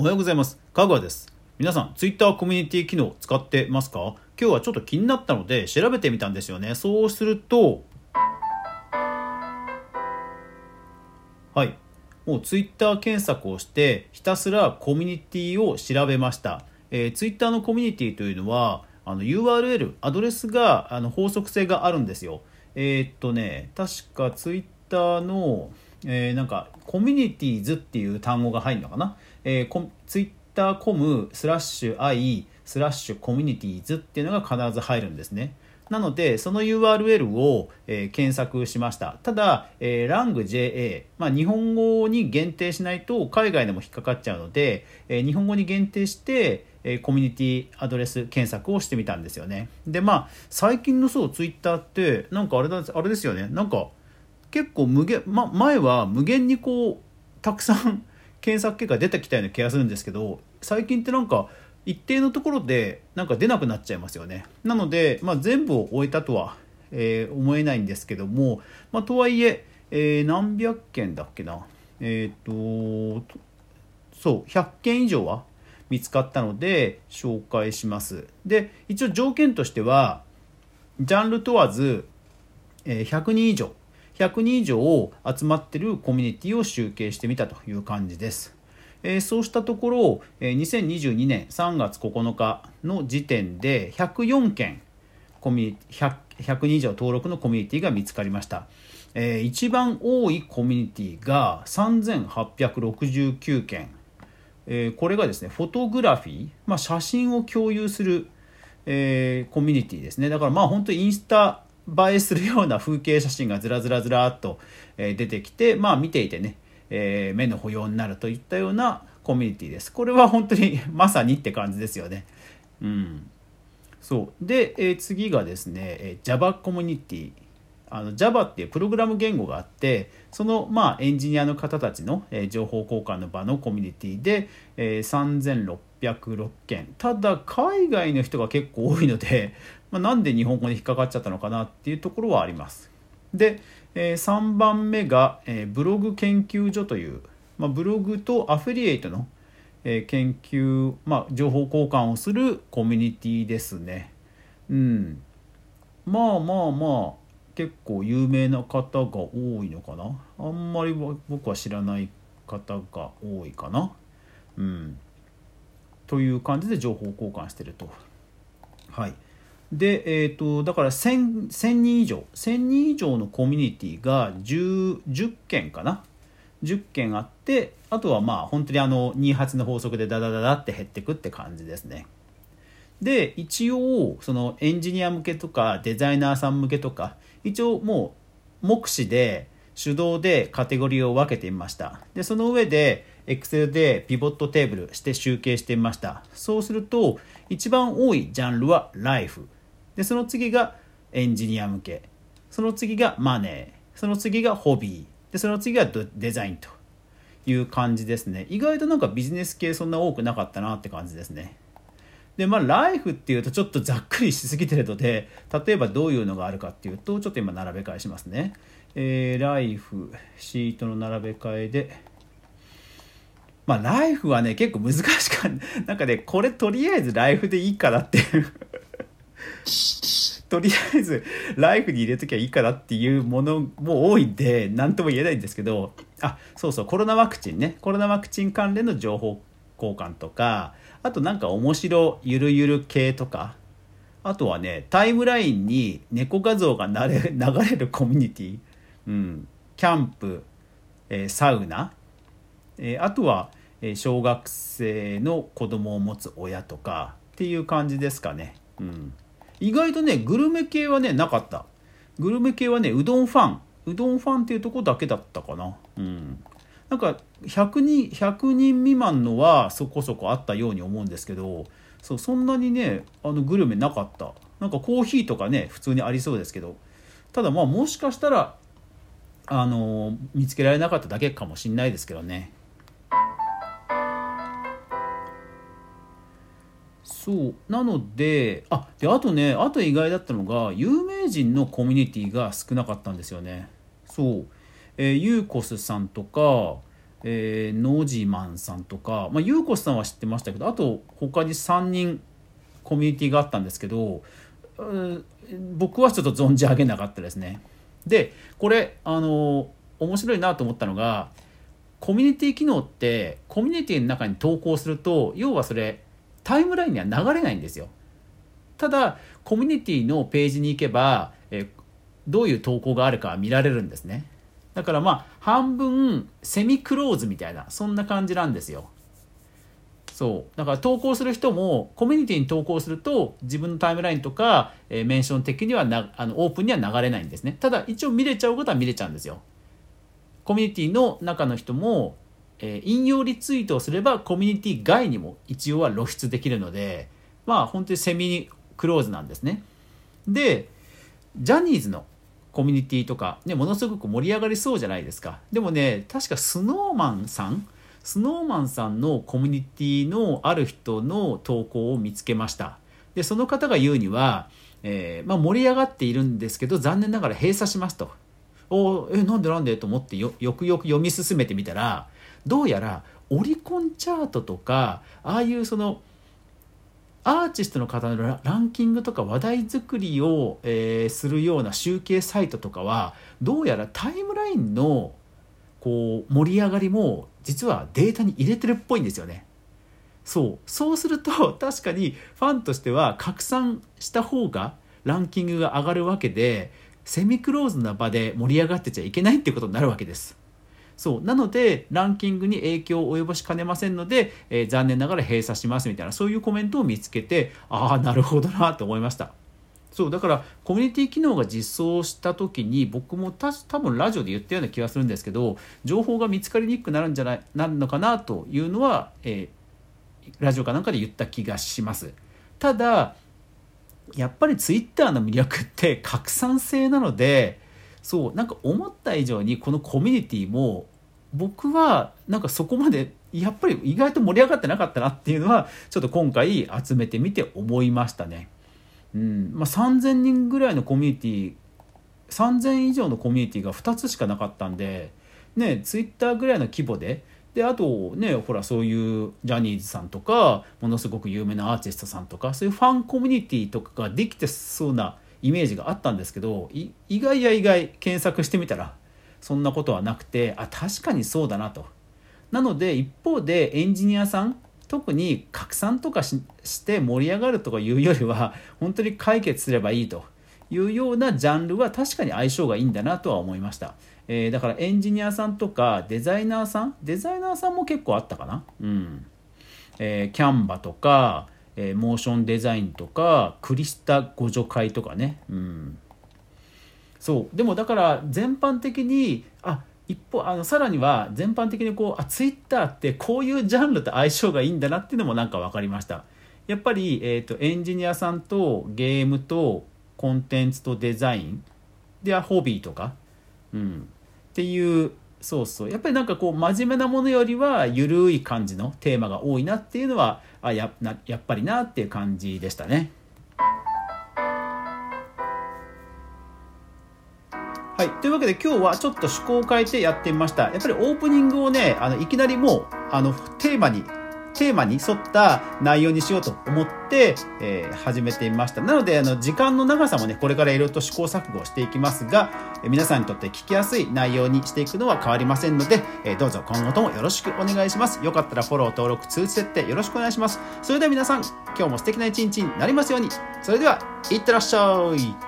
おはようございます。かぐわです。皆さん、ツイッターコミュニティ機能使ってますか？今日はちょっと気になったので調べてみたんですよね。そうすると、はい。もうツイッター検索をして、ひたすらコミュニティを調べました。えー、ツイッターのコミュニティというのは、あの URL、アドレスがあの法則性があるんですよ。えーっとね、確かツイッターの、えーなんかコミュニティーズっていう単語が入るのかな、えー、ツイッターコムスラッシュ i スラッシュコミュニティーズっていうのが必ず入るんですね。なのでその URL を、えー検索しました。ただ、えー、ラング JA、まあ、日本語に限定しないと海外でも引っかかっちゃうので、えー日本語に限定してえーコミュニティアドレス検索をしてみたんですよね。でまあ最近のそうツイッターってなんかあれだあれですよね。なんか結構無限、ま、前は無限にこうたくさん検索結果出てきたような気がするんですけど最近ってなんか一定のところでなんか出なくなっちゃいますよね。なので、まあ、全部を終えたとは、えー思えないんですけども、まあ、とはいええー何百件だっけな。えっ、とそう100件以上は見つかったので紹介します。で一応条件としてはジャンル問わずえー100人以上100人以上集まってるコミュニティを集計してみたという感じです、えーそうしたところ、えー2022年3月9日の時点で104件コミュニティ 100, 100人以上登録のコミュニティが見つかりました、えー一番多いコミュニティが3869件えーこれがですねフォトグラフィー、まあ、写真を共有する、えーコミュニティですね。だからまあ本当インスタ映えするような風景写真がずらずらずらっと、え出てきてまあ見ていてね、えー目の保養になるといったようなコミュニティです。これは本当に まさにって感じですよね。うん。そう。で、えー次がですね、えー Java コミュニティあの Java っていうプログラム言語があってその、まあ、エンジニアの方たちの、えー情報交換の場のコミュニティで、えー3606件。ただ海外の人が結構多いので、まあ、なんで日本語に引っかかっちゃったのかなっていうところはあります。で、え3番目が、えーブログ研究所という、まあ、ブログとアフィリエイトの、えー研究、まあ、情報交換をするコミュニティですね。うん。まあまあまあ結構有名な方が多いのかな。あんまり僕は知らない方が多いかな。うん。という感じで情報交換してると。はい。でえっ、とだから 1000, 1000人以上。1000人以上のコミュニティが 10, 10件かな。10件あってあとはまあ本当にあの28の法則でダダダダって減ってくって感じですね。で一応そのエンジニア向けとかデザイナーさん向けとか一応もう目視で手動でカテゴリーを分けてみました。でその上で Excel でピボットテーブルして集計してみました。そうすると一番多いジャンルは Life でその次がエンジニア向け。その次がマネー。その次がホビー。でその次がデザインと。いう感じですね。意外となんかビジネス系そんな多くなかったなって感じですね。でまあライフっていうとちょっとざっくりしすぎてるので例えばどういうのがあるかっていうとちょっと今並べ替えしますね。えー、ライフシートの並べ替えでまあライフはね結構難しかった。なんかねこれとりあえずライフでいいかなっていう。とりあえずライフに入れときゃいいかなっていうものも多いんで何とも言えないんですけどあそうそうコロナワクチンね。コロナワクチン関連の情報交換とかあとなんか面白ゆるゆる系とか。あとはねタイムラインに猫画像がなれ 流れるコミュニティ、うん、キャンプ、えーサウナ、えーあとは、小学生の子供を持つ親とかっていう感じですかね、うん、意外とねグルメ系はねなかった。グルメ系はねうどんファン。うどんファンっていうとこだけだったかな。うん。なんか100人 ,100 人未満のはそこそこあったように思うんですけどそうそんなにねあのグルメなかった。なんかコーヒーとかね普通にありそうですけど。ただまあもしかしたらあの見つけられなかっただけかもしんないですけどね。そう。なのであであとねあと意外だったのが有名人のコミュニティが少なかったんですよね。そう、えーユーコスさんとかえー、ノジマンさんとか、まあ、ゆうこさんは知ってましたけどあと他に3人コミュニティがあったんですけど僕はちょっと存じ上げなかったですね。でこれあの面白いなと思ったのがコミュニティ機能ってコミュニティの中に投稿すると要はそれタイムラインには流れないんですよ。ただコミュニティのページに行けば、えどういう投稿があるか見られるんですね。だからまあ半分セミクローズみたいなそんな感じなんですよ。そうだから投稿する人もコミュニティに投稿すると自分のタイムラインとか、えー、メンション的にはなあのオープンには流れないんですねただ一応見れちゃうことは見れちゃうんですよコミュニティの中の人も、えー、引用リツイートをすればコミュニティ外にも一応は露出できるのでまあ本当にセミクローズなんですね。でジャニーズのコミュニティとか、ね、ものすごく盛り上がりそうじゃないですか。でもね確かスノーマンさんスノーマンさんのコミュニティのある人の投稿を見つけました。でその方が言うには、えー、まあ、盛り上がっているんですけど残念ながら閉鎖しますと。おえなんでなんでと思ってよよくよく読み進めてみたらどうやらオリコンチャートとかああいうそのアーティストの方のランキングとか話題作りを、えー、するような集計サイトとかはどうやらタイムラインのこう盛り上がりも実はデータに入れてるっぽいんですよね。そうそうすると 確かにファンとしては拡散した方がランキングが上がるわけでセミクローズな場で盛り上がってちゃいけないっていうことになるわけです。そうなのでランキングに影響を及ぼしかねませんので、えー、残念ながら閉鎖しますみたいなそういうコメントを見つけてああなるほどなと思いました。そうだからコミュニティ機能が実装した時に僕もた多分ラジオで言ったような気がするんですけど情報が見つかりにくくなるんじゃないなるのかなというのは、えー、ラジオかなんかで言った気がします。ただやっぱりツイッターの魅力って拡散性なのでそうなんか思った以上にこのコミュニティも僕はなんかそこまでやっぱり意外と盛り上がってなかったなっていうのはちょっと今回集めてみて思いましたね。うんまあ、3,000人ぐらいのコミュニティ3,000以上のコミュニティが2つしかなかったんでねツイッターぐらいの規模でであとねほらそういうジャニーズさんとかものすごく有名なアーティストさんとかそういうファンコミュニティとかができてそうなイメージがあったんですけど意外や意外検索してみたらそんなことはなくてあ確かにそうだなと。なので一方でエンジニアさん特に拡散とかして盛り上がるとかいうよりは本当に解決すればいいと。いうようなジャンルは確かに相性がいいんだなとは思いました、えー、だからエンジニアさんとかデザイナーさん？デザイナーさんも結構あったかな？うん。えー、キャンバとか、えー、モーションデザインとかクリスタ互助会とかね。うん。そう。でもだから全般的にあ一方あのさらには全般的にこうあツイッターってこういうジャンルと相性がいいんだなっていうのもなんか分かりました。やっぱり、えーと、エンジニアさんとゲームとコンテンツとデザイン。ではホビーとか、うん、っていうそうそう。やっぱりなんかこう真面目なものよりは緩い感じのテーマが多いなっていうのはあやなやっぱりなっていう感じでしたね。はい。というわけで今日はちょっと趣向を変えてやってみました。やっぱりオープニングをね、あの、いきなりもう、あの、テーマに、テーマに沿った内容にしようと思って、えー、始めてみました。なので、あの、時間の長さもね、これからいろいろと試行錯誤していきますが、えー、皆さんにとって聞きやすい内容にしていくのは変わりませんので、えー、どうぞ今後ともよろしくお願いします。よかったらフォロー、登録、通知設定よろしくお願いします。それでは皆さん、今日も素敵な一日になりますように。それでは、いってらっしゃい。